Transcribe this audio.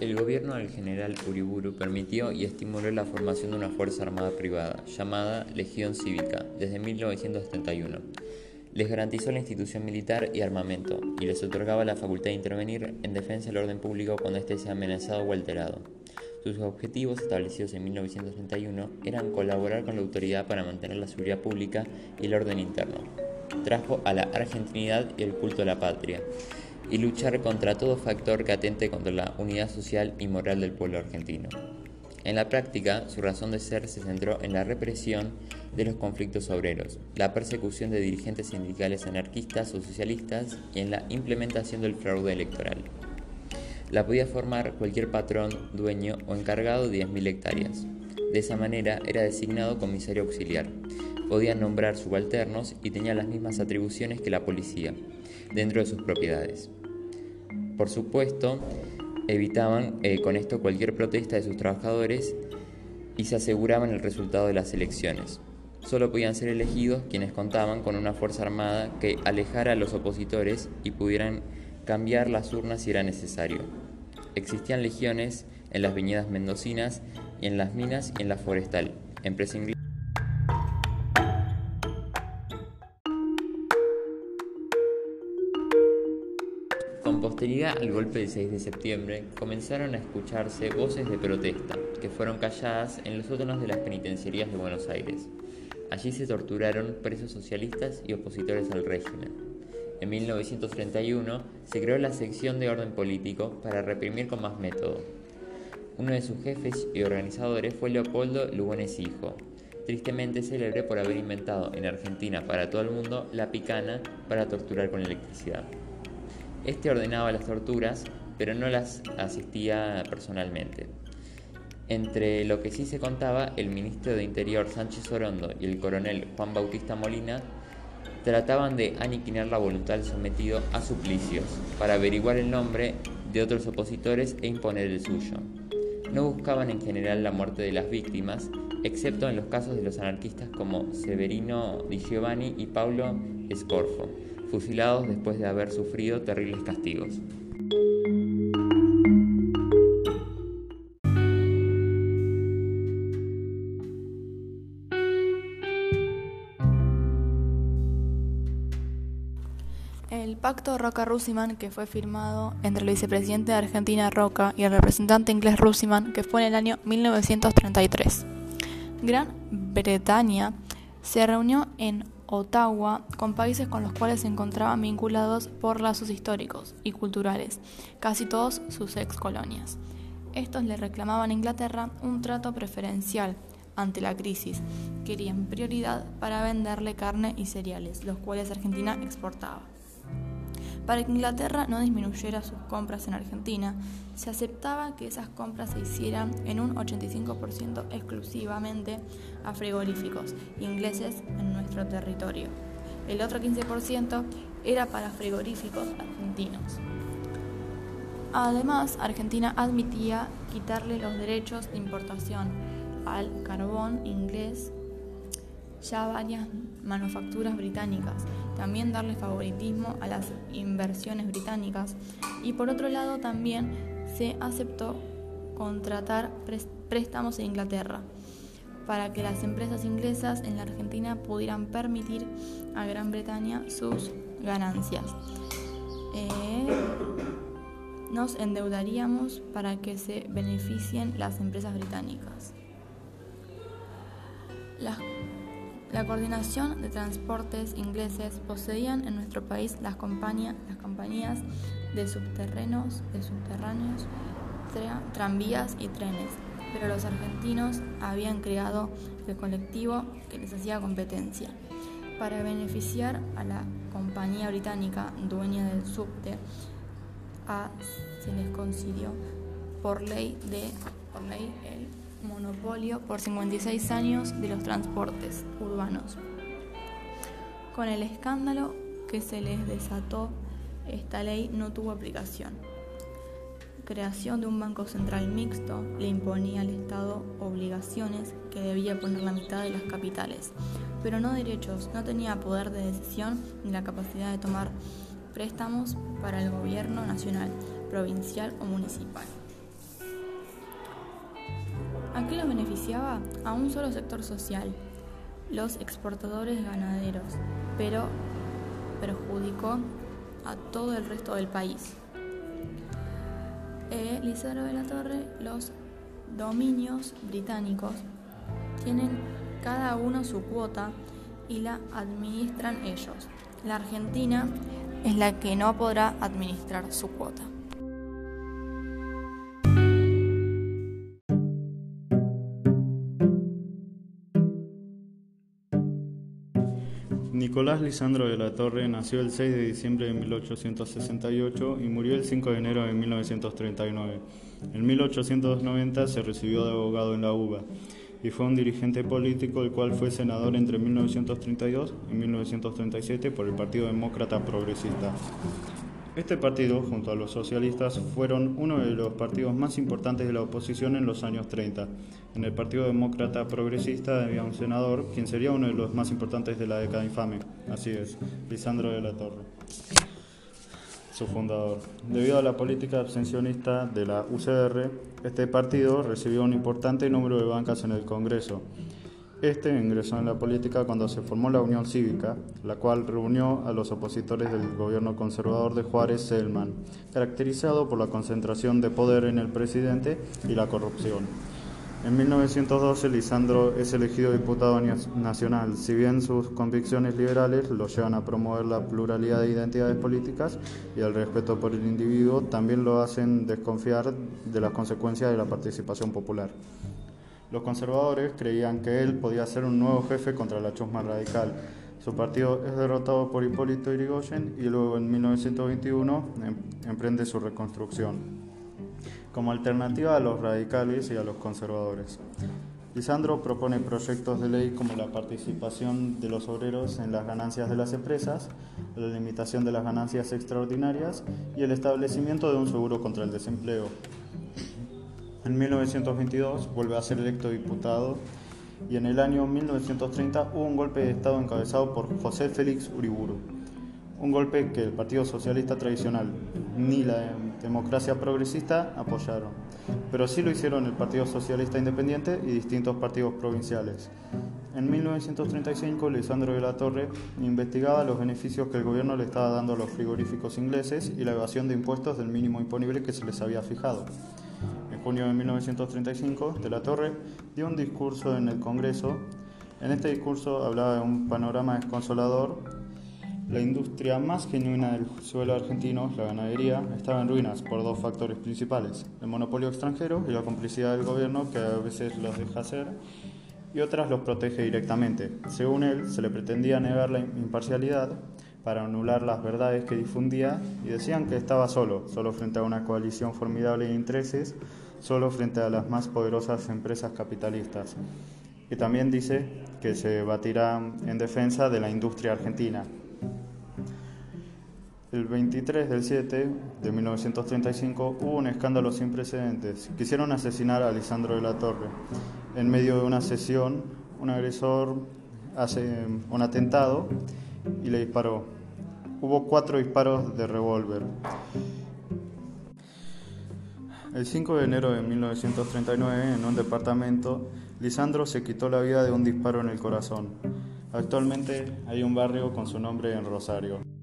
El gobierno del general Uriburu permitió y estimuló la formación de una fuerza armada privada, llamada Legión Cívica, desde 1971. Les garantizó la institución militar y armamento, y les otorgaba la facultad de intervenir en defensa del orden público cuando éste sea amenazado o alterado. Sus objetivos, establecidos en 1931, eran colaborar con la autoridad para mantener la seguridad pública y el orden interno. Trajo a la argentinidad y el culto a la patria, y luchar contra todo factor que atente contra la unidad social y moral del pueblo argentino. En la práctica, su razón de ser se centró en la represión de los conflictos obreros, la persecución de dirigentes sindicales anarquistas o socialistas y en la implementación del fraude electoral. La podía formar cualquier patrón, dueño o encargado de 10.000 hectáreas. De esa manera era designado comisario auxiliar. Podía nombrar subalternos y tenía las mismas atribuciones que la policía, dentro de sus propiedades. Por supuesto, evitaban eh, con esto cualquier protesta de sus trabajadores y se aseguraban el resultado de las elecciones. Solo podían ser elegidos quienes contaban con una fuerza armada que alejara a los opositores y pudieran cambiar las urnas si era necesario. Existían legiones en las viñedas mendocinas y en las minas y en la forestal, empresa inglesa. Con posteridad al golpe del 6 de septiembre, comenzaron a escucharse voces de protesta, que fueron calladas en los sótanos de las penitenciarías de Buenos Aires. Allí se torturaron presos socialistas y opositores al régimen. En 1931 se creó la sección de orden político para reprimir con más método. Uno de sus jefes y organizadores fue Leopoldo Lugones Hijo, tristemente célebre por haber inventado en Argentina para todo el mundo la picana para torturar con electricidad. Este ordenaba las torturas, pero no las asistía personalmente. Entre lo que sí se contaba, el ministro de Interior Sánchez Orondo y el coronel Juan Bautista Molina trataban de aniquilar la voluntad del sometido a suplicios para averiguar el nombre de otros opositores e imponer el suyo. No buscaban en general la muerte de las víctimas, excepto en los casos de los anarquistas como Severino Di Giovanni y Paulo Scorfo, fusilados después de haber sufrido terribles castigos. El pacto Roca-Russiman, que fue firmado entre el vicepresidente de Argentina Roca y el representante inglés Russiman, que fue en el año 1933. Gran Bretaña se reunió en Ottawa con países con los cuales se encontraban vinculados por lazos históricos y culturales, casi todos sus ex colonias. Estos le reclamaban a Inglaterra un trato preferencial ante la crisis. Querían prioridad para venderle carne y cereales, los cuales Argentina exportaba. Para que Inglaterra no disminuyera sus compras en Argentina, se aceptaba que esas compras se hicieran en un 85% exclusivamente a frigoríficos ingleses en nuestro territorio. El otro 15% era para frigoríficos argentinos. Además, Argentina admitía quitarle los derechos de importación al carbón inglés ya varias manufacturas británicas, también darle favoritismo a las inversiones británicas y por otro lado también se aceptó contratar préstamos en Inglaterra para que las empresas inglesas en la Argentina pudieran permitir a Gran Bretaña sus ganancias. Eh, nos endeudaríamos para que se beneficien las empresas británicas. Las la coordinación de transportes ingleses poseían en nuestro país las, compañías, las compañías de subterráneos, de subterráneos tranvías y trenes, pero los argentinos habían creado el colectivo que les hacía competencia. Para beneficiar a la compañía británica dueña del subte, a, se les concedió por ley de por ley el monopolio por 56 años de los transportes urbanos. Con el escándalo que se les desató, esta ley no tuvo aplicación. Creación de un banco central mixto le imponía al Estado obligaciones que debía poner la mitad de las capitales, pero no derechos, no tenía poder de decisión ni la capacidad de tomar préstamos para el gobierno nacional, provincial o municipal. ¿A qué los beneficiaba? A un solo sector social, los exportadores ganaderos, pero perjudicó a todo el resto del país. Eh, Lizardo de la Torre, los dominios británicos tienen cada uno su cuota y la administran ellos. La Argentina es la que no podrá administrar su cuota. Nicolás Lisandro de la Torre nació el 6 de diciembre de 1868 y murió el 5 de enero de 1939. En 1890 se recibió de abogado en la UBA y fue un dirigente político el cual fue senador entre 1932 y 1937 por el Partido Demócrata Progresista. Este partido, junto a los socialistas, fueron uno de los partidos más importantes de la oposición en los años 30. En el Partido Demócrata Progresista había un senador, quien sería uno de los más importantes de la década infame. Así es, Lisandro de la Torre, su fundador. Debido a la política abstencionista de la UCR, este partido recibió un importante número de bancas en el Congreso. Este ingresó en la política cuando se formó la Unión Cívica, la cual reunió a los opositores del gobierno conservador de Juárez Selman, caracterizado por la concentración de poder en el presidente y la corrupción. En 1912 Lisandro es elegido diputado nacional, si bien sus convicciones liberales lo llevan a promover la pluralidad de identidades políticas y el respeto por el individuo, también lo hacen desconfiar de las consecuencias de la participación popular. Los conservadores creían que él podía ser un nuevo jefe contra la chusma radical. Su partido es derrotado por Hipólito Yrigoyen y luego en 1921 em, emprende su reconstrucción, como alternativa a los radicales y a los conservadores. Lisandro propone proyectos de ley como la participación de los obreros en las ganancias de las empresas, la limitación de las ganancias extraordinarias y el establecimiento de un seguro contra el desempleo. En 1922 vuelve a ser electo diputado y en el año 1930 hubo un golpe de Estado encabezado por José Félix Uriburu. Un golpe que el Partido Socialista tradicional ni la democracia progresista apoyaron, pero sí lo hicieron el Partido Socialista Independiente y distintos partidos provinciales. En 1935, Lisandro de la Torre investigaba los beneficios que el gobierno le estaba dando a los frigoríficos ingleses y la evasión de impuestos del mínimo imponible que se les había fijado junio de 1935, de la Torre dio un discurso en el Congreso. En este discurso hablaba de un panorama desconsolador. La industria más genuina del suelo argentino, la ganadería, estaba en ruinas por dos factores principales, el monopolio extranjero y la complicidad del gobierno que a veces los deja hacer y otras los protege directamente. Según él, se le pretendía negar la imparcialidad para anular las verdades que difundía y decían que estaba solo, solo frente a una coalición formidable de intereses solo frente a las más poderosas empresas capitalistas. Y también dice que se batirá en defensa de la industria argentina. El 23 del 7 de 1935 hubo un escándalo sin precedentes. Quisieron asesinar a Lisandro de la Torre. En medio de una sesión, un agresor hace un atentado y le disparó. Hubo cuatro disparos de revólver. El 5 de enero de 1939, en un departamento, Lisandro se quitó la vida de un disparo en el corazón. Actualmente hay un barrio con su nombre en Rosario.